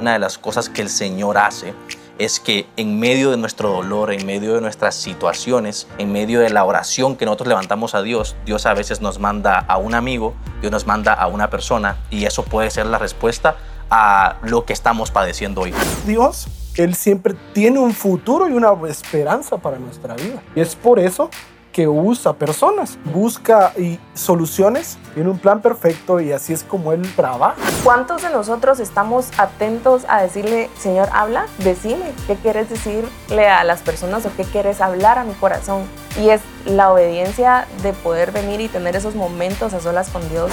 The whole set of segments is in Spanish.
una de las cosas que el Señor hace es que en medio de nuestro dolor, en medio de nuestras situaciones, en medio de la oración que nosotros levantamos a Dios, Dios a veces nos manda a un amigo, Dios nos manda a una persona y eso puede ser la respuesta a lo que estamos padeciendo hoy. Dios, Él siempre tiene un futuro y una esperanza para nuestra vida. Y es por eso que usa personas, busca y soluciones, tiene un plan perfecto y así es como él trabaja. ¿Cuántos de nosotros estamos atentos a decirle, Señor, habla, decime, qué quieres decirle a las personas o qué quieres hablar a mi corazón? Y es la obediencia de poder venir y tener esos momentos a solas con Dios.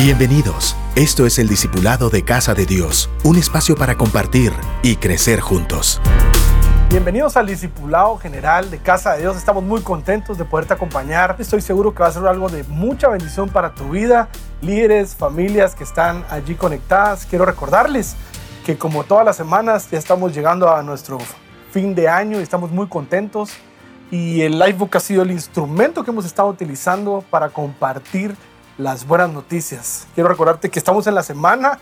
Bienvenidos. Esto es el Discipulado de Casa de Dios, un espacio para compartir y crecer juntos. Bienvenidos al Discipulado General de Casa de Dios. Estamos muy contentos de poderte acompañar. Estoy seguro que va a ser algo de mucha bendición para tu vida. Líderes, familias que están allí conectadas. Quiero recordarles que como todas las semanas ya estamos llegando a nuestro fin de año y estamos muy contentos. Y el Livebook ha sido el instrumento que hemos estado utilizando para compartir las buenas noticias. Quiero recordarte que estamos en la semana,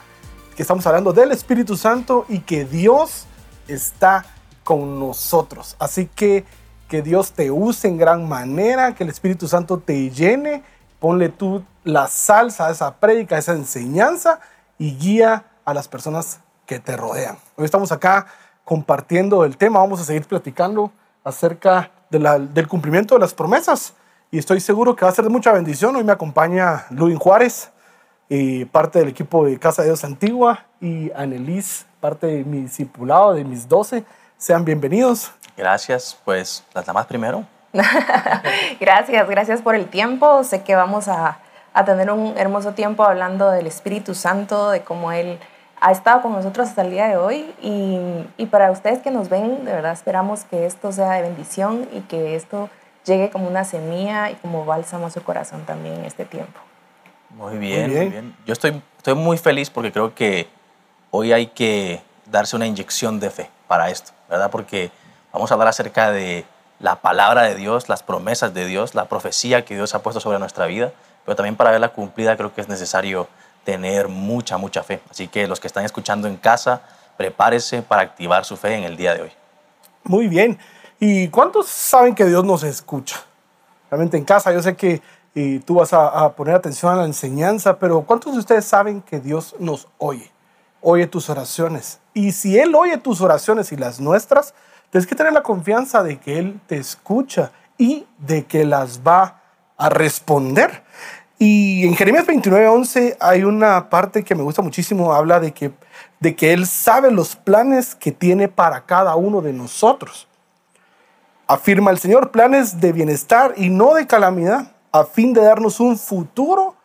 que estamos hablando del Espíritu Santo y que Dios está con nosotros. Así que que Dios te use en gran manera, que el Espíritu Santo te llene, ponle tú la salsa a esa prédica, a esa enseñanza y guía a las personas que te rodean. Hoy estamos acá compartiendo el tema, vamos a seguir platicando acerca del cumplimiento de las promesas y estoy seguro que va a ser de mucha bendición. Hoy me acompaña Luis Juárez, y parte del equipo de Casa de Dios Antigua y Anelis, parte de mi discipulado, de mis doce. Sean bienvenidos. Gracias, pues las damas primero. gracias, gracias por el tiempo. Sé que vamos a, a, tener un hermoso tiempo hablando del Espíritu Santo, de cómo Él ha estado con nosotros hasta el día de hoy. Y, y para ustedes que nos ven, de verdad esperamos que esto sea de bendición y que esto llegue como una semilla y como bálsamo a su corazón también en este tiempo. Muy bien, muy bien. Muy bien. Yo estoy, estoy muy feliz porque creo que hoy hay que darse una inyección de fe para esto. Porque vamos a hablar acerca de la palabra de Dios, las promesas de Dios, la profecía que Dios ha puesto sobre nuestra vida, pero también para verla cumplida creo que es necesario tener mucha, mucha fe. Así que los que están escuchando en casa, prepárese para activar su fe en el día de hoy. Muy bien. ¿Y cuántos saben que Dios nos escucha? Realmente en casa yo sé que y tú vas a, poner atención a la enseñanza, pero ¿cuántos de ustedes saben que Dios nos oye? Oye tus oraciones. Y si Él oye tus oraciones y las nuestras, tienes que tener la confianza de que Él te escucha y de que las va a responder. Y en Jeremías 29, 11 hay una parte que me gusta muchísimo, habla de que, de que Él sabe los planes que tiene para cada uno de nosotros. Afirma el Señor planes de bienestar y no de calamidad, a fin de darnos un futuro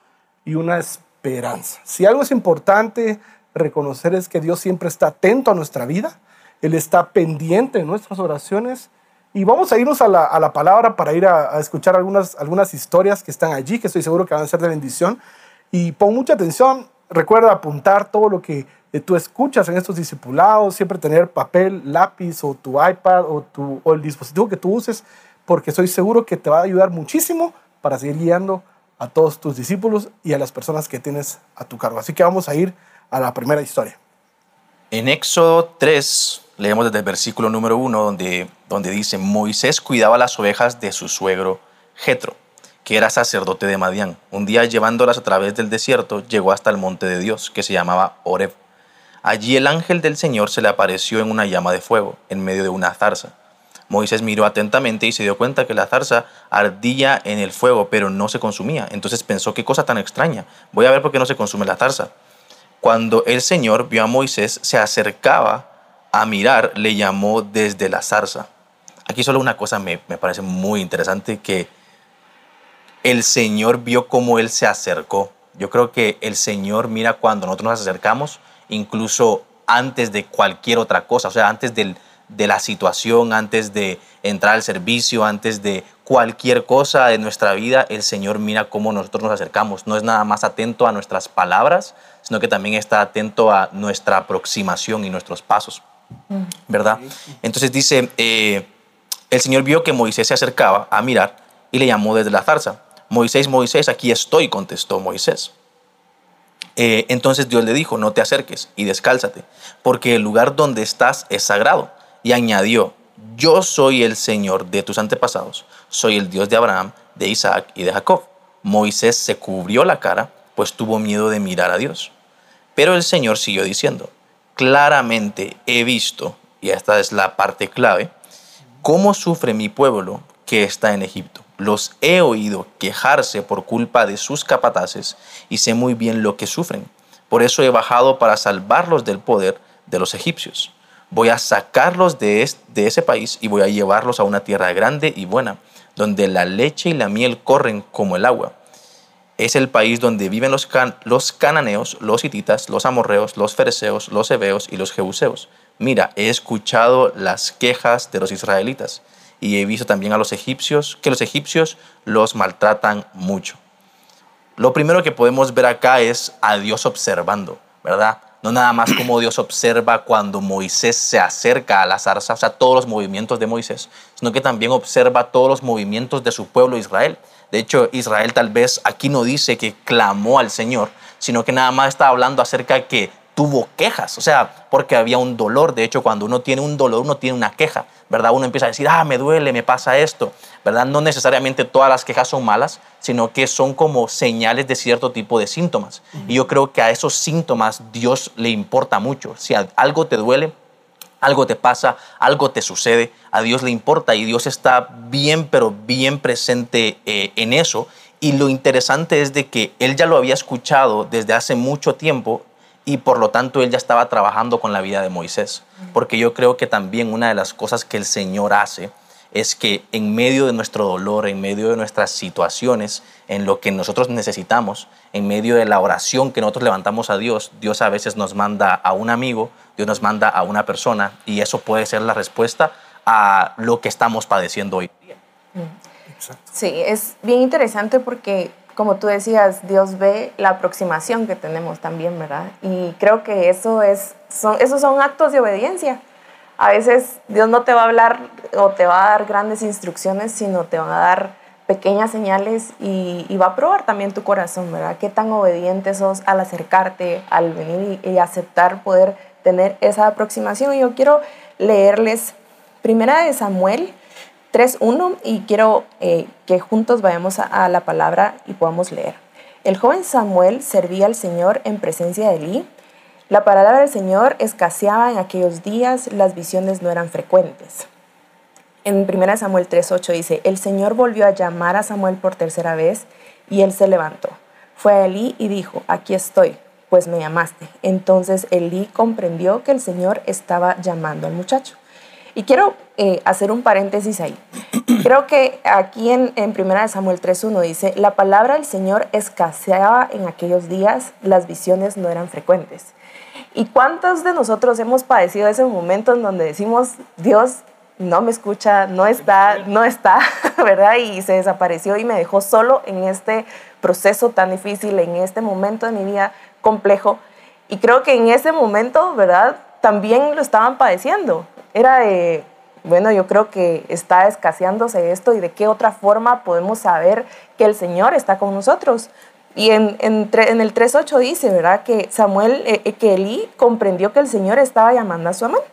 y una esperanza. Si algo es importante reconocer es que Dios siempre está atento a nuestra vida, Él está pendiente de nuestras oraciones. Y vamos a irnos a la, a la palabra para ir a, escuchar algunas, algunas historias que están allí, que estoy seguro que van a ser de bendición. Y pon mucha atención, recuerda apuntar todo lo que eh, tú escuchas en estos discipulados, siempre tener papel, lápiz o tu iPad o, tu, o el dispositivo que tú uses, porque estoy seguro que te va a ayudar muchísimo para seguir guiando a todos tus discípulos y a las personas que tienes a tu cargo. Así que vamos a ir a la primera historia. En Éxodo 3 leemos desde el versículo número 1 donde, donde dice, Moisés cuidaba las ovejas de su suegro Jetro, que era sacerdote de Madián. Un día llevándolas a través del desierto, llegó hasta el monte de Dios, que se llamaba Oreb. Allí el ángel del Señor se le apareció en una llama de fuego, en medio de una zarza. Moisés miró atentamente y se dio cuenta que la zarza ardía en el fuego, pero no se consumía. Entonces pensó, qué cosa tan extraña. Voy a ver por qué no se consume la zarza. Cuando el Señor vio a Moisés, se acercaba a mirar, le llamó desde la zarza. Aquí solo una cosa me, me parece muy interesante, que el Señor vio cómo Él se acercó. Yo creo que el Señor mira cuando nosotros nos acercamos, incluso antes de cualquier otra cosa, o sea, antes del, de la situación, antes de entrar al servicio, antes de cualquier cosa de nuestra vida, el Señor mira cómo nosotros nos acercamos. No es nada más atento a nuestras palabras, sino que también está atento a nuestra aproximación y nuestros pasos. ¿Verdad? Entonces dice, eh, el Señor vio que Moisés se acercaba a mirar y le llamó desde la zarza. Moisés, Moisés, aquí estoy, contestó Moisés. Eh, entonces Dios le dijo, no te acerques y descálzate, porque el lugar donde estás es sagrado. Y añadió, yo soy el Señor de tus antepasados, soy el Dios de Abraham, de Isaac y de Jacob. Moisés se cubrió la cara, pues tuvo miedo de mirar a Dios. Pero el Señor siguió diciendo, claramente he visto, y esta es la parte clave, cómo sufre mi pueblo que está en Egipto. Los he oído quejarse por culpa de sus capataces y sé muy bien lo que sufren. Por eso he bajado para salvarlos del poder de los egipcios. Voy a sacarlos de, ese país y voy a llevarlos a una tierra grande y buena, donde la leche y la miel corren como el agua. Es el país donde viven los, los cananeos, los hititas, los amorreos, los fereceos, los heveos y los jebuseos. Mira, he escuchado las quejas de los israelitas y he visto también a los egipcios, que los egipcios los maltratan mucho. Lo primero que podemos ver acá es a Dios observando, ¿verdad? No nada más como Dios observa cuando Moisés se acerca a la zarza, o sea, todos los movimientos de Moisés, sino que también observa todos los movimientos de su pueblo Israel. De hecho, Israel tal vez aquí no dice que clamó al Señor, sino que nada más está hablando acerca de que tuvo quejas, o sea, porque había un dolor. De hecho, cuando uno tiene un dolor, uno tiene una queja, ¿verdad? Uno empieza a decir, ah, me duele, me pasa esto, ¿verdad? No necesariamente todas las quejas son malas, sino que son como señales de cierto tipo de síntomas. Y yo creo que a esos síntomas Dios le importa mucho. Si algo te duele, algo te pasa, algo te sucede, a Dios le importa y Dios está bien, pero bien presente eh, en eso. Y lo interesante es de que él ya lo había escuchado desde hace mucho tiempo y por lo tanto él ya estaba trabajando con la vida de Moisés. Porque yo creo que también una de las cosas que el Señor hace es que en medio de nuestro dolor, en medio de nuestras situaciones, en lo que nosotros necesitamos, en medio de la oración que nosotros levantamos a Dios, Dios a veces nos manda a un amigo, Dios nos manda a una persona y eso puede ser la respuesta a lo que estamos padeciendo hoy. Sí, es bien interesante porque como tú decías, Dios ve la aproximación que tenemos también, ¿verdad? Y creo que eso es, son, esos son actos de obediencia. A veces Dios no te va a hablar o te va a dar grandes instrucciones, sino te va a dar pequeñas señales y, va a probar también tu corazón, ¿verdad? Qué tan obediente sos al acercarte, al venir y, y aceptar poder tener esa aproximación. Y yo quiero leerles Primera de Samuel 3.1 y quiero eh, que juntos vayamos a, la palabra y podamos leer. El joven Samuel servía al Señor en presencia de Elí. La palabra del Señor escaseaba en aquellos días, las visiones no eran frecuentes. En 1 Samuel 3.8 dice, el Señor volvió a llamar a Samuel por tercera vez y él se levantó. Fue a Elí y dijo, aquí estoy, pues me llamaste. Entonces Elí comprendió que el Señor estaba llamando al muchacho. Y quiero eh, hacer un paréntesis ahí. Creo que aquí en, en 1 Samuel 3.1 dice, la palabra del Señor escaseaba en aquellos días, las visiones no eran frecuentes. ¿Y cuántos de nosotros hemos padecido ese momento en donde decimos, Dios no me escucha, no está, no está, ¿verdad? Y se desapareció y me dejó solo en este proceso tan difícil, en este momento de mi vida complejo. Y creo que en ese momento, ¿verdad? También lo estaban padeciendo era de, bueno, yo creo que está escaseándose esto y de qué otra forma podemos saber que el Señor está con nosotros. Y en, en, en el 3.8 dice, ¿verdad? Que Samuel, eh, eh, que Elí comprendió que el Señor estaba llamando a su amor.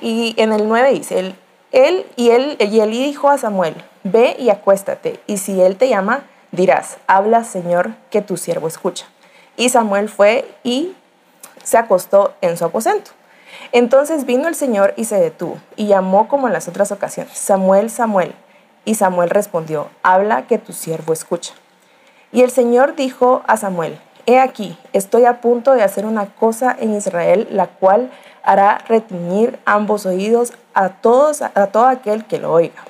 Y en el 9 dice, él, él y él, y Elí dijo a Samuel, ve y acuéstate, y si él te llama, dirás, habla Señor, que tu siervo escucha. Y Samuel fue y se acostó en su aposento. Entonces vino el Señor y se detuvo, y llamó como en las otras ocasiones, Samuel, Samuel. Y Samuel respondió, habla que tu siervo escucha. Y el Señor dijo a Samuel, He aquí, estoy a punto de hacer una cosa en Israel, la cual hará retiñir ambos oídos a, todos, a todo aquel que lo oiga.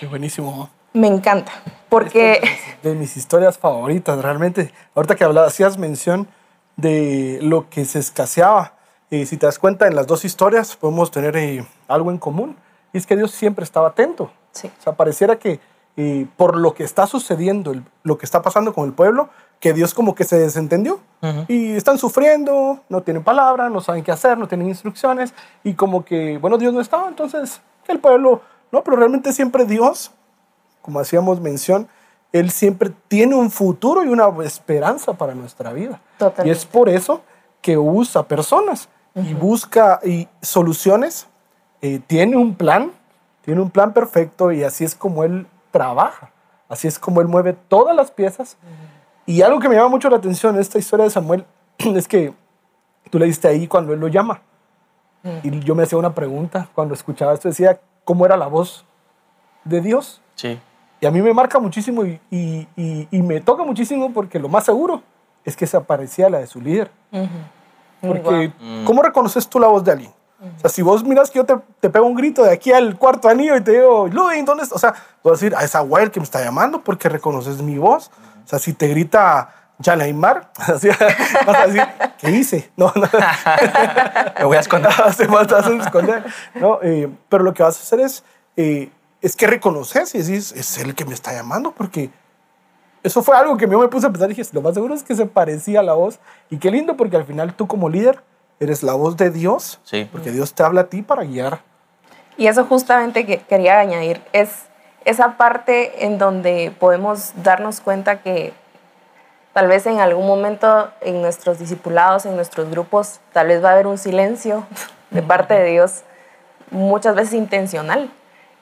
Qué buenísimo. Me encanta, porque... de mis historias favoritas, realmente. Ahorita que hablabas, hacías mención de lo que se escaseaba y si te das cuenta, en las dos historias podemos tener eh, algo en común. Y es que Dios siempre estaba atento. Sí. O sea, pareciera que eh, por lo que está sucediendo, lo que está pasando con el pueblo, que Dios como que se desentendió. Y están sufriendo, no tienen palabra, no saben qué hacer, no tienen instrucciones. Y como que, bueno, Dios no estaba. Entonces, el pueblo, no, pero realmente siempre Dios, como hacíamos mención, Él siempre tiene un futuro y una esperanza para nuestra vida. Totalmente. Y es por eso que usa personas y busca y soluciones, eh, tiene un plan, tiene un plan perfecto y así es como Él trabaja, así es como Él mueve todas las piezas. Y algo que me llama mucho la atención en esta historia de Samuel es que tú le diste ahí cuando Él lo llama. Y yo me hacía una pregunta cuando escuchaba esto, decía, ¿cómo era la voz de Dios? Sí. Y a mí me marca muchísimo y, y- y- y me toca muchísimo porque lo más seguro es que se parecía a la de su líder. Porque, ¿cómo reconoces tú la voz de alguien? O sea, si vos miras que yo te, te pego un grito de aquí al cuarto anillo y te digo, Ludwig, ¿dónde estás? O sea, puedo decir, a esa el que me está llamando porque reconoces mi voz. O sea, si te grita así, vas a decir, ¿qué hice? No, no. Me voy a esconder. Te vas a esconder. No, eh, pero lo que vas a hacer es, eh, es que reconoces y decís, es él que me está llamando porque eso fue algo que yo me puse a pensar y dije, lo más seguro es que se parecía a la voz. Y qué lindo porque al final tú como líder eres la voz de Dios. Sí. Porque Dios te habla a ti para guiar. Y eso justamente que quería añadir es esa parte en donde podemos darnos cuenta que tal vez en algún momento en nuestros discipulados, en nuestros grupos, tal vez va a haber un silencio de parte de Dios, muchas veces intencional.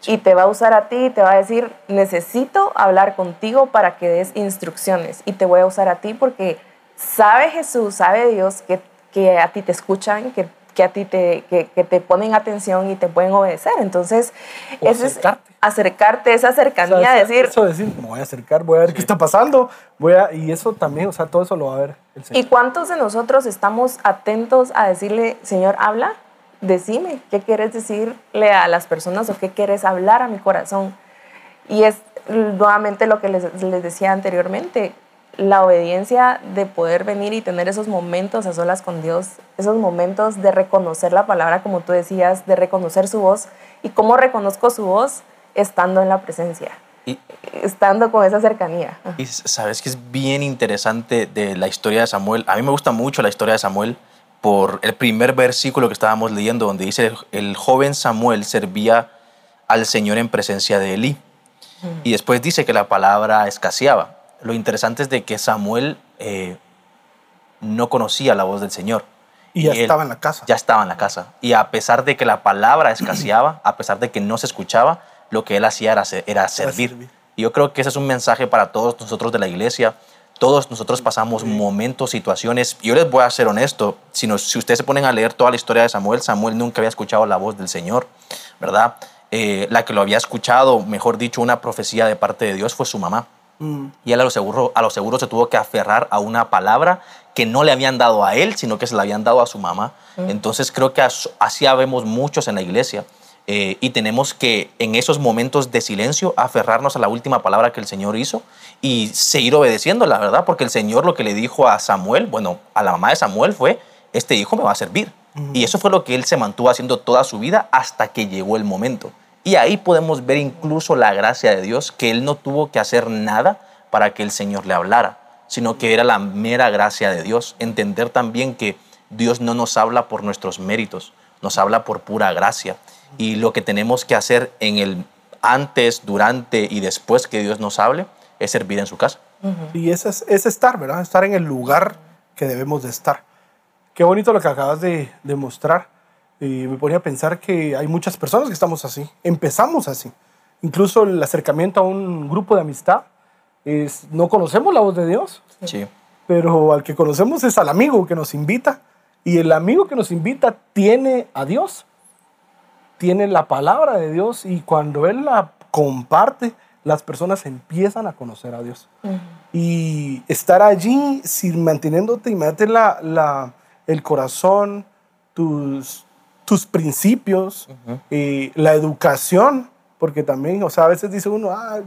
Y te va a usar a ti y te va a decir, necesito hablar contigo para que des instrucciones. Y te voy a usar a ti porque sabe Jesús, sabe Dios que, que a ti te escuchan, que, que a ti te, que, que te ponen atención y te pueden obedecer. Entonces, O es acercarte. acercarte, esa O sea, cercanía, eso- decir, Eso decir, me voy a acercar, voy a ver qué está pasando. Voy a, y eso también, o sea, todo eso lo va a ver el Señor. ¿Y cuántos de nosotros estamos atentos a decirle, Señor, habla? Decime, ¿qué quieres decirle a las personas o qué quieres hablar a mi corazón? Y es nuevamente lo que les, les decía anteriormente, la obediencia de poder venir y tener esos momentos a solas con Dios, esos momentos de reconocer la palabra, como tú decías, de reconocer su voz. ¿Y cómo reconozco su voz? Estando en la presencia, Y, estando con esa cercanía. y sabes que es bien interesante de la historia de Samuel. A mí me gusta mucho la historia de Samuel por el primer versículo que estábamos leyendo, donde dice, el joven Samuel servía al Señor en presencia de Elí. Y después dice que la palabra escaseaba. Lo interesante es de que Samuel eh, no conocía la voz del Señor. Y ya estaba en la casa. Ya estaba en la casa. Y a pesar de que la palabra escaseaba, a pesar de que no se escuchaba, lo que él hacía era, era servir. servir. Y yo creo que ese es un mensaje para todos nosotros de la iglesia. Todos nosotros pasamos momentos, situaciones. Yo les voy a ser honesto. Si, ustedes se ponen a leer toda la historia de Samuel, Samuel nunca había escuchado la voz del Señor, ¿verdad? Eh, la que lo había escuchado, mejor dicho, una profecía de parte de Dios fue su mamá. Mm. Y él a lo, seguro, a lo seguro se tuvo que aferrar a una palabra que no le habían dado a él, sino que se la habían dado a su mamá. Entonces creo que as- así habemos muchos en la iglesia. Eh, y tenemos que en esos momentos de silencio aferrarnos a la última palabra que el Señor hizo y seguir obedeciendo, la verdad, porque el Señor lo que le dijo a Samuel, bueno, a la mamá de Samuel fue, este hijo me va a servir. Y eso fue lo que él se mantuvo haciendo toda su vida hasta que llegó el momento. Y ahí podemos ver incluso la gracia de Dios, que él no tuvo que hacer nada para que el Señor le hablara, sino que era la mera gracia de Dios. Entender también que Dios no nos habla por nuestros méritos, nos habla por pura gracia. Y lo que tenemos que hacer en el antes, durante y después que Dios nos hable es servir en su casa. Y ese es, es estar, ¿verdad? Estar en el lugar que debemos de estar. Qué bonito lo que acabas de, de mostrar. Y me ponía a pensar que hay muchas personas que estamos así. Empezamos así. Incluso el acercamiento a un grupo de amistad es, no conocemos la voz de Dios, Sí. pero al que conocemos es al amigo que nos invita. Y el amigo que nos invita tiene a Dios, tiene la palabra de Dios y cuando Él la comparte, las personas empiezan a conocer a Dios. Y estar allí, sin manteniéndote, imagínate la, la- el corazón, tus, tus principios, eh, la educación, porque también, o sea, a veces dice uno, "Ah,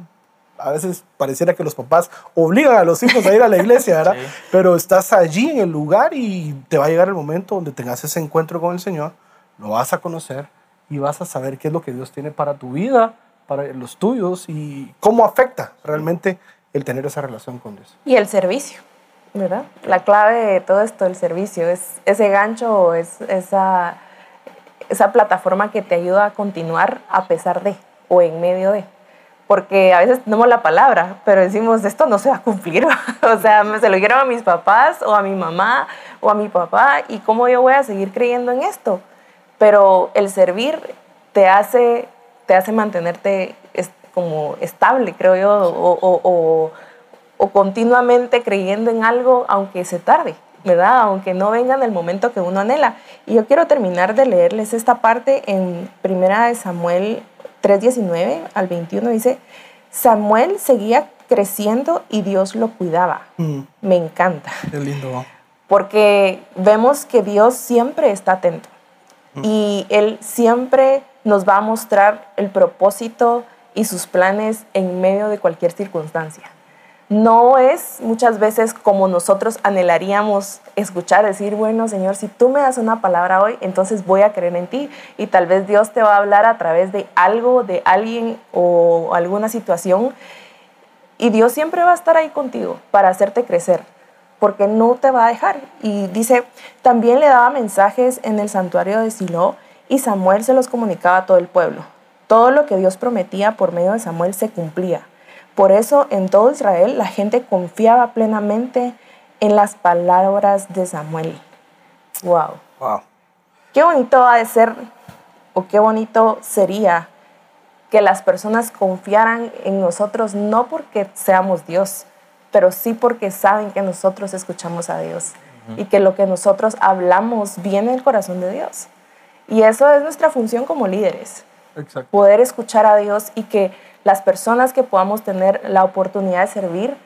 a veces pareciera que los papás obligan a los hijos a ir a la iglesia, ¿verdad? Sí. Pero estás allí en el lugar y te va a llegar el momento donde tengas ese encuentro con el Señor, lo vas a conocer y vas a saber qué es lo que Dios tiene para tu vida, para los tuyos y cómo afecta realmente el tener esa relación con Dios. Y el servicio, ¿verdad? La clave de todo esto, el servicio, es ese gancho, es esa, esa plataforma que te ayuda a continuar a pesar de o en medio de. porque a veces tenemos la palabra, pero decimos, esto no se va a cumplir. o sea, se lo dijeron a mis papás o a mi mamá o a mi papá, ¿y cómo yo voy a seguir creyendo en esto? Pero el servir te hace, te hace mantenerte como estable, creo yo, o, o continuamente creyendo en algo, aunque se tarde. ¿verdad? Aunque no venga en el momento que uno anhela. Y yo quiero terminar de leerles esta parte en Primera de Samuel 3:19 al 21 dice, Samuel seguía creciendo y Dios lo cuidaba. Mm. Me encanta. Qué lindo. Porque vemos que Dios siempre está atento. Y Él siempre nos va a mostrar el propósito y sus planes en medio de cualquier circunstancia. No es muchas veces como nosotros anhelaríamos escuchar, decir, bueno, Señor, si tú me das una palabra hoy, entonces voy a creer en ti y tal vez Dios te va a hablar a través de algo, de alguien o alguna situación y Dios siempre va a estar ahí contigo para hacerte crecer, porque no te va a dejar. Y dice, también le daba mensajes en el santuario de Silo y Samuel se los comunicaba a todo el pueblo. Todo lo que Dios prometía por medio de Samuel se cumplía. Por eso en todo Israel la gente confiaba plenamente en las palabras de Samuel. Wow. Wow. Qué bonito ha de ser o qué bonito sería que las personas confiaran en nosotros no porque seamos Dios, pero sí porque saben que nosotros escuchamos a Dios y que lo que nosotros hablamos viene del corazón de Dios. Y eso es nuestra función como líderes. Exacto. Poder escuchar a Dios y que las personas que podamos tener la oportunidad de servir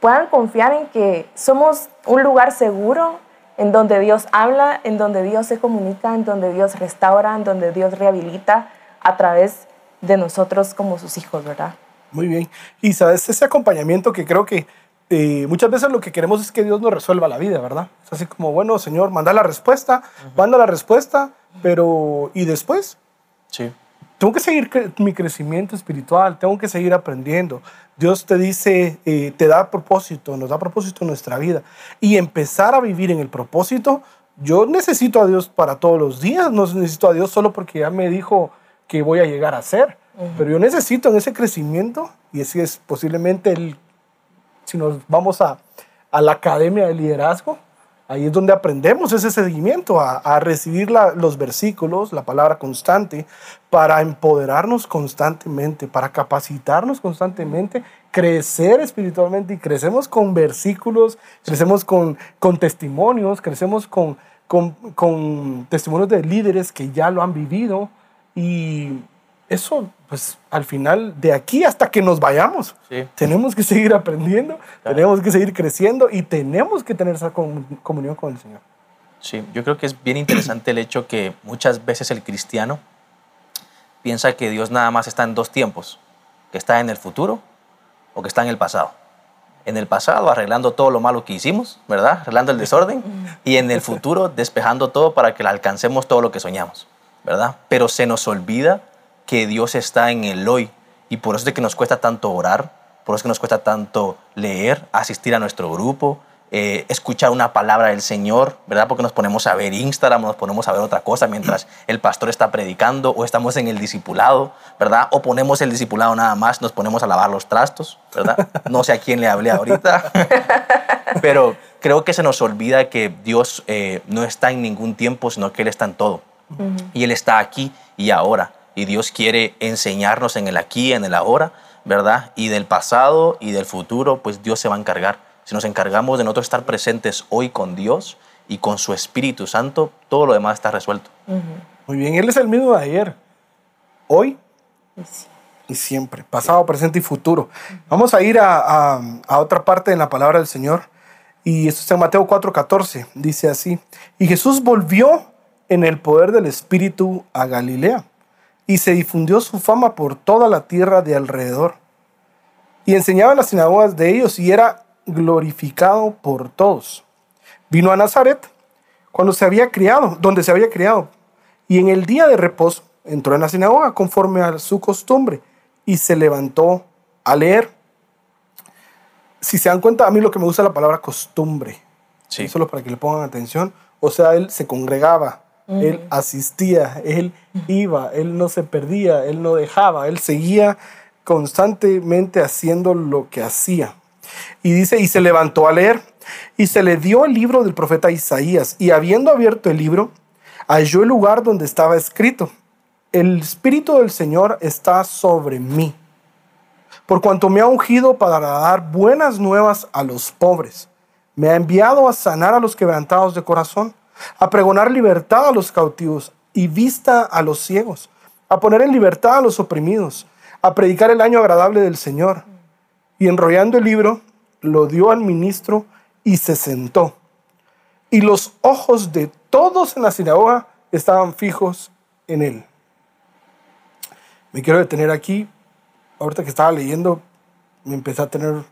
puedan confiar en que somos un lugar seguro en donde Dios habla, en donde Dios se comunica, en donde Dios restaura, en donde Dios rehabilita a través de nosotros como sus hijos, ¿verdad? Muy bien. Y sabes, ese acompañamiento que creo que eh, muchas veces lo que queremos es que Dios nos resuelva la vida, ¿verdad? Es así como, bueno, Señor, manda la respuesta, manda la respuesta, pero ¿y después? Sí tengo que seguir mi crecimiento espiritual, tengo que seguir aprendiendo. Dios te dice, eh, te da propósito, nos da propósito en nuestra vida. Y empezar a vivir en el propósito, yo necesito a Dios para todos los días, no necesito a Dios solo porque ya me dijo que voy a llegar a ser, pero yo necesito en ese crecimiento, y ese es posiblemente el, si nos vamos a, a la academia de liderazgo, Ahí es donde aprendemos ese seguimiento, a, recibir los versículos, la palabra constante, para empoderarnos constantemente, para capacitarnos constantemente, crecer espiritualmente. Y crecemos con versículos, crecemos con, con testimonios, crecemos con, con, con testimonios de líderes que ya lo han vivido. Y eso, pues al final, de aquí hasta que nos vayamos, tenemos que seguir aprendiendo, tenemos que seguir creciendo y tenemos que tener esa comunión con el Señor. Sí, yo creo que es bien interesante el hecho que muchas veces el cristiano piensa que Dios nada más está en dos tiempos, que está en el futuro o que está en el pasado. En el pasado arreglando todo lo malo que hicimos, ¿verdad? Arreglando el desorden y en el futuro despejando todo para que alcancemos todo lo que soñamos, ¿verdad? Pero se nos olvida que Dios está en el hoy. Y por eso es de que nos cuesta tanto orar, por eso es que nos cuesta tanto leer, asistir a nuestro grupo, eh, escuchar una palabra del Señor, ¿verdad? Porque nos ponemos a ver Instagram, nos ponemos a ver otra cosa mientras el pastor está predicando o estamos en el discipulado, ¿verdad? O ponemos el discipulado nada más, nos ponemos a lavar los trastos, ¿verdad? No sé a quién le hablé ahorita, pero creo que se nos olvida que Dios eh, no está en ningún tiempo, sino que Él está en todo. Y Él está aquí y ahora y Dios quiere enseñarnos en el aquí, en el ahora, ¿verdad? Y del pasado y del futuro, pues Dios se va a encargar. Si nos encargamos de nosotros estar presentes hoy con Dios y con su Espíritu Santo, todo lo demás está resuelto. Muy bien, Él es el mismo de ayer, hoy y siempre, pasado, presente y futuro. Vamos a ir a, a otra parte de la palabra del Señor. Y esto está en Mateo 4:14. Dice así, y Jesús volvió en el poder del Espíritu a Galilea y se difundió su fama por toda la tierra de alrededor. Y enseñaba en las sinagogas de ellos y era glorificado por todos. Vino a Nazaret cuando se había criado, donde se había criado, y en el día de reposo entró en la sinagoga conforme a su costumbre y se levantó a leer. Si se dan cuenta, a mí lo que me gusta es la palabra costumbre. Sí. Solo para que le pongan atención. O sea, él se congregaba, él asistía, él iba, él no se perdía, él no dejaba, él seguía constantemente haciendo lo que hacía. Y dice, y se levantó a leer, y se le dio el libro del profeta Isaías, y habiendo abierto el libro, halló el lugar donde estaba escrito, el Espíritu del Señor está sobre mí, por cuanto me ha ungido para dar buenas nuevas a los pobres, me ha enviado a sanar a los quebrantados de corazón, a pregonar libertad a los cautivos y vista a los ciegos, a poner en libertad a los oprimidos, a predicar el año agradable del Señor. Y enrollando el libro, lo dio al ministro y se sentó. Y los ojos de todos en la sinagoga estaban fijos en él. Me quiero detener aquí. Ahorita que estaba leyendo, me empecé a tener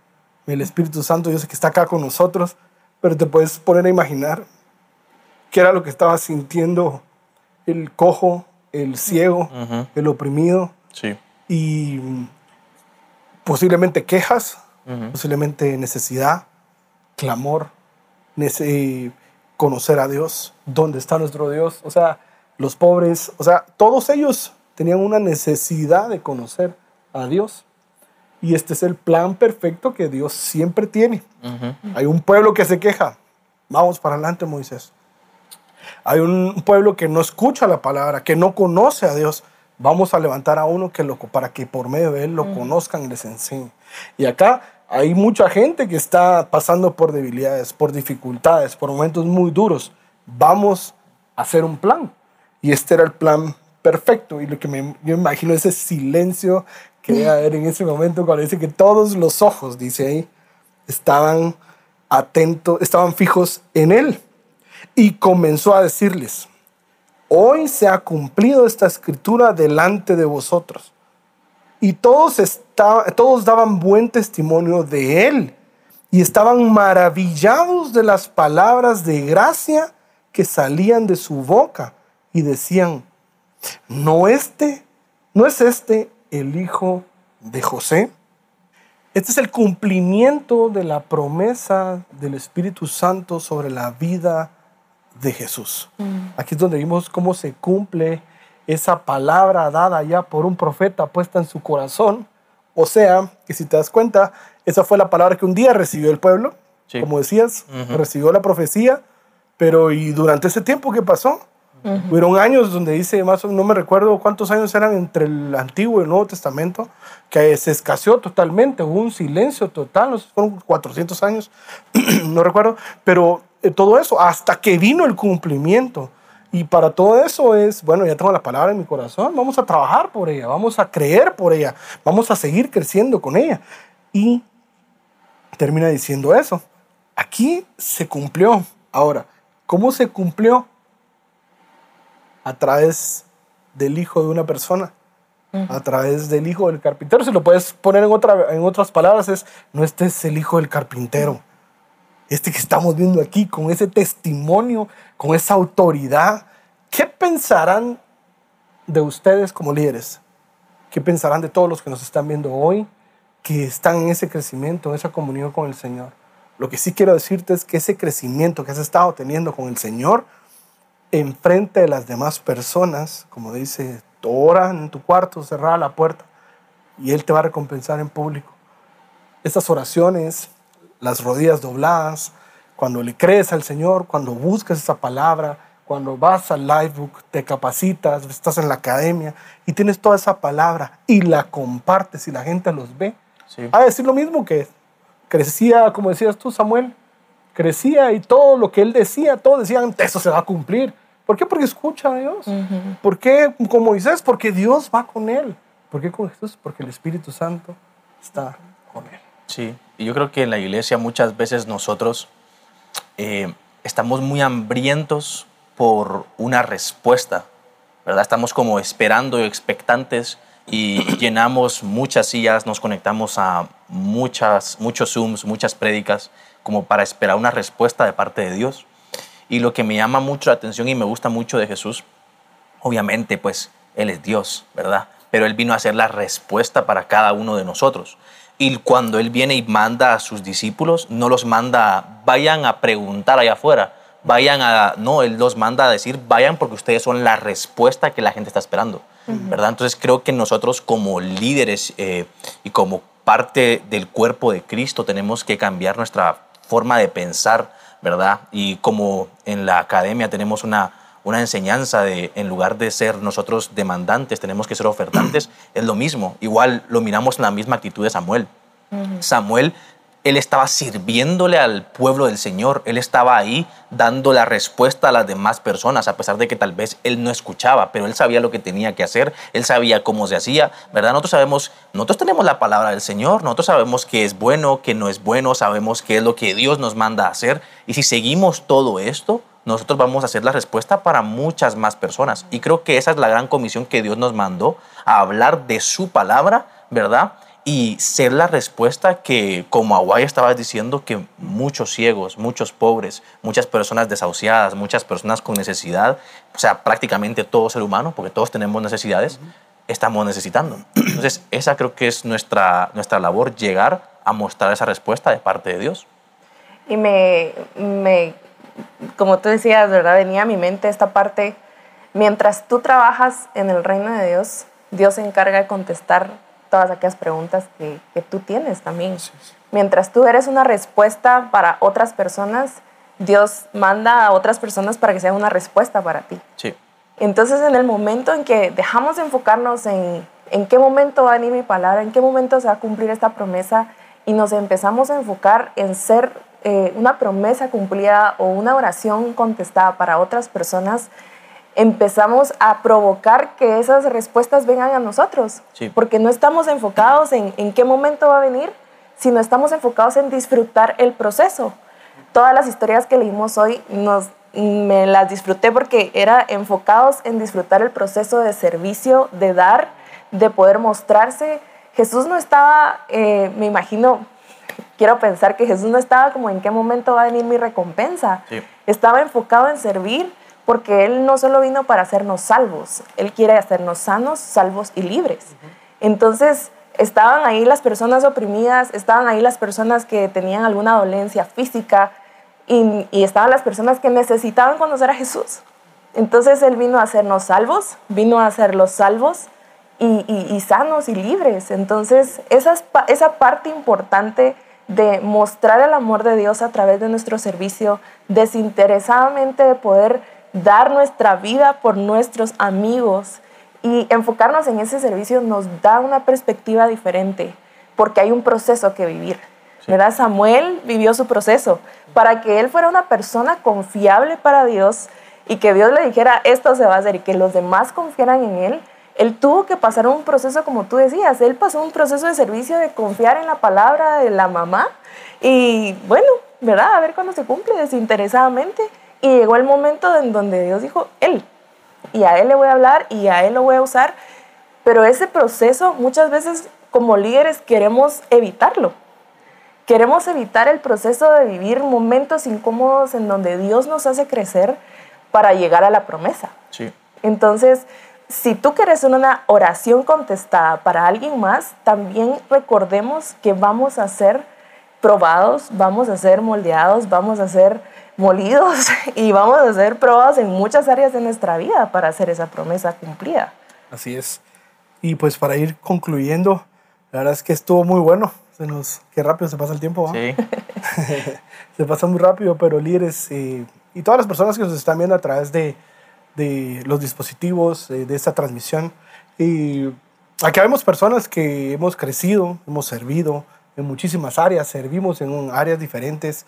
el Espíritu Santo. Yo sé que está acá con nosotros, pero te puedes poner a imaginar qué era lo que estaba sintiendo el cojo, el ciego, el oprimido. Sí. Y posiblemente quejas, posiblemente necesidad, clamor, conocer a Dios, dónde está nuestro Dios. O sea, los pobres, o sea, todos ellos tenían una necesidad de conocer a Dios. Y este es el plan perfecto que Dios siempre tiene. Hay un pueblo que se queja. Vamos para adelante, Moisés. Hay un pueblo que no escucha la palabra, que no conoce a Dios. Vamos a levantar a uno que lo, para que por medio de él lo conozcan y les enseñe. Y acá hay mucha gente que está pasando por debilidades, por dificultades, por momentos muy duros. Vamos a hacer un plan. Y este era el plan perfecto. Y lo que me, yo imagino ese silencio que debe haber en ese momento cuando dice que todos los ojos, dice ahí, estaban atentos, estaban fijos en él. Y comenzó a decirles, hoy se ha cumplido esta escritura delante de vosotros. Y todos, todos daban buen testimonio de él y estaban maravillados de las palabras de gracia que salían de su boca y decían, ¿no este, no es este el hijo de José? Este es el cumplimiento de la promesa del Espíritu Santo sobre la vida de Jesús. Mm. Aquí es donde vimos cómo se cumple esa palabra dada ya por un profeta puesta en su corazón. O sea, que si te das cuenta, esa fue la palabra que un día recibió el pueblo, como decías, recibió la profecía, pero ¿y durante ese tiempo qué pasó? Fueron años donde dice, más no me recuerdo cuántos años eran entre el Antiguo y el Nuevo Testamento, que se escaseó totalmente, hubo un silencio total, no sé, fueron 400 años, no recuerdo, pero eh, todo eso, hasta que vino el cumplimiento. Y para todo eso es, bueno, ya tengo la palabra en mi corazón, vamos a trabajar por ella, vamos a creer por ella, vamos a seguir creciendo con ella. Y termina diciendo eso. Aquí se cumplió. Ahora, ¿cómo se cumplió? A través del hijo de una persona, a través del hijo del carpintero. Si lo puedes poner en, otra, en otras palabras, es, no este es el hijo del carpintero este que estamos viendo aquí, con ese testimonio, con esa autoridad, ¿qué pensarán de ustedes como líderes? ¿Qué pensarán de todos los que nos están viendo hoy, que están en ese crecimiento, en esa comunión con el Señor? Lo que sí quiero decirte es que ese crecimiento que has estado teniendo con el Señor, enfrente de las demás personas, como dice, ora en tu cuarto, cerrada la puerta, y Él te va a recompensar en público. Estas oraciones las rodillas dobladas, cuando le crees al Señor, cuando buscas esa palabra, cuando vas al Livebook, te capacitas, estás en la academia y tienes toda esa palabra y la compartes y la gente los ve. A decir lo mismo que crecía, como decías tú, Samuel, crecía y todo lo que él decía, todos decían, eso se va a cumplir. ¿Por qué? Porque escucha a Dios. ¿Por qué con Moisés? Porque Dios va con él. ¿Por qué con Jesús? Porque el Espíritu Santo está con él. Sí, y yo creo que en la iglesia muchas veces nosotros eh, estamos muy hambrientos por una respuesta, ¿verdad? Estamos como esperando y expectantes y llenamos muchas sillas, nos conectamos a muchas, muchos Zooms, muchas prédicas, como para esperar una respuesta de parte de Dios. Y lo que me llama mucho la atención y me gusta mucho de Jesús, obviamente, pues Él es Dios, ¿verdad? Pero Él vino a ser la respuesta para cada uno de nosotros. Y cuando Él viene y manda a sus discípulos, no los manda, vayan a preguntar allá afuera, vayan a, no, Él los manda a decir, vayan porque ustedes son la respuesta que la gente está esperando, ¿verdad? Entonces creo que nosotros como líderes eh, y como parte del cuerpo de Cristo tenemos que cambiar nuestra forma de pensar, ¿verdad? Y como en la academia tenemos una, una enseñanza de, en lugar de ser nosotros demandantes, tenemos que ser ofertantes, es lo mismo. Igual lo miramos en la misma actitud de Samuel. Samuel él estaba sirviéndole al pueblo del Señor, él estaba ahí dando la respuesta a las demás personas, a pesar de que tal vez él no escuchaba, pero él sabía lo que tenía que hacer, él sabía cómo se hacía, ¿verdad? Nosotros sabemos, nosotros tenemos la palabra del Señor, nosotros sabemos qué es bueno, qué no es bueno, sabemos qué es lo que Dios nos manda a hacer, y si seguimos todo esto, nosotros vamos a hacer la respuesta para muchas más personas. Y creo que esa es la gran comisión que Dios nos mandó, a hablar de su palabra, ¿verdad? Y ser la respuesta que, como Aguay estaba diciendo, que muchos ciegos, muchos pobres, muchas personas desahuciadas, muchas personas con necesidad, o sea, prácticamente todo ser humano, porque todos tenemos necesidades, estamos necesitando. Entonces, esa creo que es nuestra, nuestra labor, llegar a mostrar esa respuesta de parte de Dios. Y me, me, como tú decías, ¿verdad? Venía a mi mente esta parte, mientras tú trabajas en el reino de Dios, Dios se encarga de contestar todas aquellas preguntas que, que tú tienes también. Mientras tú eres una respuesta para otras personas, Dios manda a otras personas para que sean una respuesta para ti. Sí. Entonces, en el momento en que dejamos de enfocarnos en en qué momento va a venir mi palabra, en qué momento se va a cumplir esta promesa, y nos empezamos a enfocar en ser eh, una promesa cumplida o una oración contestada para otras personas, empezamos a provocar que esas respuestas vengan a nosotros. Sí. Porque no estamos enfocados en, en qué momento va a venir, sino estamos enfocados en disfrutar el proceso. Todas las historias que leímos hoy nos, me las disfruté porque era enfocados en disfrutar el proceso de servicio, de dar, de poder mostrarse. Jesús no estaba, eh, me imagino, quiero pensar que Jesús no estaba como en qué momento va a venir mi recompensa. Sí. Estaba enfocado en servir porque Él no solo vino para hacernos salvos, Él quiere hacernos sanos, salvos y libres. Entonces, estaban ahí las personas oprimidas, estaban ahí las personas que tenían alguna dolencia física y, y estaban las personas que necesitaban conocer a Jesús. Entonces Él vino a hacernos salvos, vino a hacerlos salvos y, y- y sanos y libres. Entonces, esa, esa parte importante de mostrar el amor de Dios a través de nuestro servicio, desinteresadamente de poder dar nuestra vida por nuestros amigos y enfocarnos en ese servicio nos da una perspectiva diferente, porque hay un proceso que vivir. ¿verdad? Samuel vivió su proceso para que él fuera una persona confiable para Dios y que Dios le dijera esto se va a hacer y que los demás confiaran en él. Él tuvo que pasar un proceso, como tú decías, él pasó un proceso de servicio de confiar en la palabra de la mamá y bueno, ¿verdad? A ver cuándo se cumple desinteresadamente. Y llegó el momento en donde Dios dijo, él, y a él le voy a hablar y a él lo voy a usar. Pero ese proceso muchas veces como líderes queremos evitarlo. Queremos evitar el proceso de vivir momentos incómodos en donde Dios nos hace crecer para llegar a la promesa. Sí. Entonces, si tú quieres una oración contestada para alguien más, también recordemos que vamos a ser probados, vamos a ser moldeados, vamos a ser molidos y vamos a ser probados en muchas áreas de nuestra vida para hacer esa promesa cumplida. Así es. Y pues para ir concluyendo, la verdad es que estuvo muy bueno. Se nos, qué rápido se pasa el tiempo. ¿va? Sí. se pasa muy rápido, pero líderes eh, y todas las personas que nos están viendo a través de, de los dispositivos eh, de esta transmisión. Y aquí vemos personas que hemos crecido, hemos servido en muchísimas áreas, servimos en áreas diferentes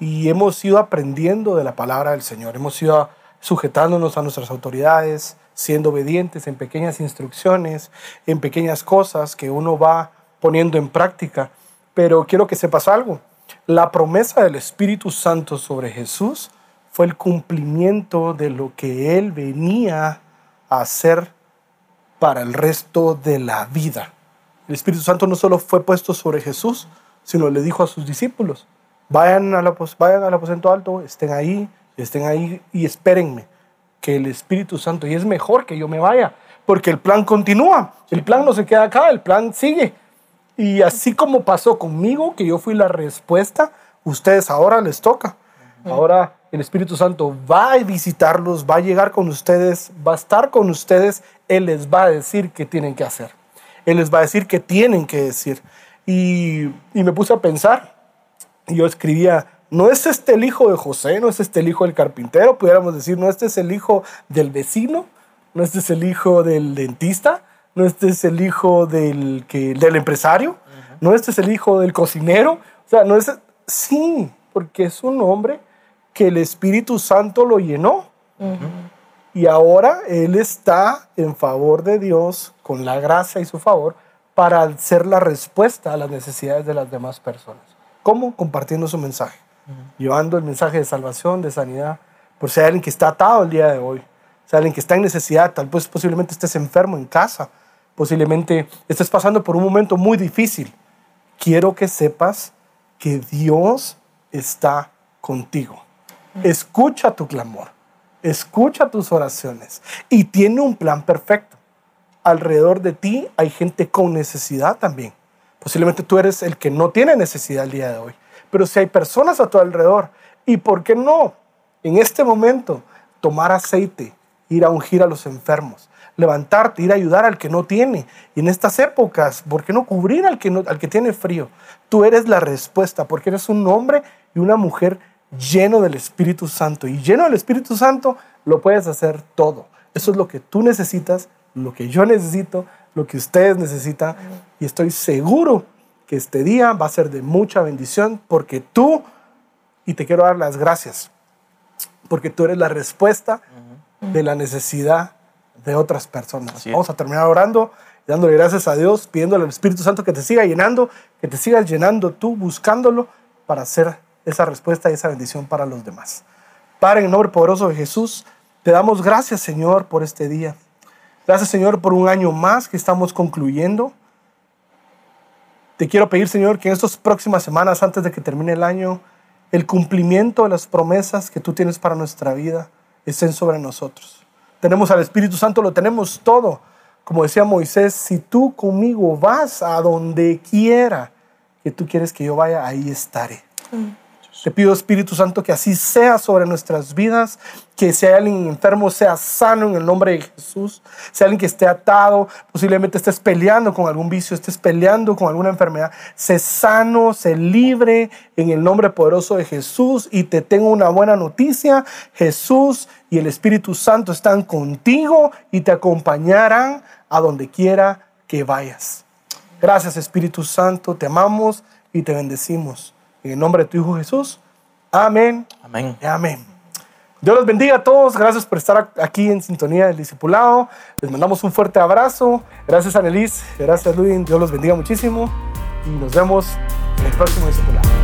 y hemos ido aprendiendo de la palabra del Señor. Hemos ido sujetándonos a nuestras autoridades, siendo obedientes en pequeñas instrucciones, en pequeñas cosas que uno va poniendo en práctica. Pero quiero que sepas algo. La promesa del Espíritu Santo sobre Jesús fue el cumplimiento de lo que Él venía a hacer para el resto de la vida. El Espíritu Santo no solo fue puesto sobre Jesús, sino le dijo a sus discípulos, vayan, al apos- vayan al aposento alto, estén ahí, estén ahí y espérenme que el Espíritu Santo, y es mejor que yo me vaya, porque el plan continúa, el plan no se queda acá, el plan sigue. Y así como pasó conmigo, que yo fui la respuesta, ustedes ahora les toca. Ahora el Espíritu Santo va a visitarlos, va a llegar con ustedes, va a estar con ustedes, Él les va a decir qué tienen que hacer. Él les va a decir qué tienen que decir. Y, y me puse a pensar, y yo escribía, no es este el hijo de José, no es este el hijo del carpintero, pudiéramos decir, no este es el hijo del vecino, no este es el hijo del dentista, no este es el hijo del, que, del empresario, no este es el hijo del cocinero, o sea, no es, sí, porque es un hombre que el Espíritu Santo lo llenó. Y ahora Él está en favor de Dios, con la gracia y su favor, para ser la respuesta a las necesidades de las demás personas. ¿Cómo? Compartiendo su mensaje, llevando el mensaje de salvación, de sanidad, por si hay alguien que está atado el día de hoy, si hay alguien que está en necesidad, tal vez posiblemente estés enfermo en casa, posiblemente estés pasando por un momento muy difícil. Quiero que sepas que Dios está contigo. Escucha tu clamor, escucha tus oraciones y tiene un plan perfecto. Alrededor de ti hay gente con necesidad también. Posiblemente tú eres el que no tiene necesidad el día de hoy, pero si hay personas a tu alrededor, ¿y por qué no? En este momento, tomar aceite, ir a ungir a los enfermos, levantarte, ir a ayudar al que no tiene. Y en estas épocas, ¿por qué no cubrir al que, no, al que tiene frío? Tú eres la respuesta, porque eres un hombre y una mujer lleno del Espíritu Santo. Y lleno del Espíritu Santo lo puedes hacer todo. Eso es lo que tú necesitas, lo que yo necesito, lo que ustedes necesitan. Y estoy seguro que este día va a ser de mucha bendición porque tú, y te quiero dar las gracias, porque tú eres la respuesta de la necesidad de otras personas. Vamos a terminar orando, dándole gracias a Dios, pidiéndole al Espíritu Santo que te siga llenando, que te sigas llenando tú, buscándolo para hacer esa respuesta y esa bendición para los demás. Padre, en el nombre poderoso de Jesús, te damos gracias, Señor, por este día. Gracias, Señor, por un año más que estamos concluyendo. Te quiero pedir, Señor, que en estas próximas semanas, antes de que termine el año, el cumplimiento de las promesas que tú tienes para nuestra vida estén sobre nosotros. Tenemos al Espíritu Santo, lo tenemos todo. Como decía Moisés, si tú conmigo vas a donde quiera que tú quieres que yo vaya, ahí estaré. Te pido, Espíritu Santo, que así sea sobre nuestras vidas, que si hay alguien enfermo, sea sano en el nombre de Jesús. Si hay alguien que esté atado, posiblemente estés peleando con algún vicio, estés peleando con alguna enfermedad, sé sano, sé libre en el nombre poderoso de Jesús. Y te tengo una buena noticia, Jesús y el Espíritu Santo están contigo y te acompañarán a donde quiera que vayas. Gracias, Espíritu Santo, te amamos y te bendecimos. En el nombre de tu Hijo Jesús. Amén. Amén. Amén. Dios los bendiga a todos. Gracias por estar aquí en sintonía del discipulado. Les mandamos un fuerte abrazo. Gracias, Annelies. Gracias, Luis. Dios los bendiga muchísimo. Y nos vemos en el próximo discipulado.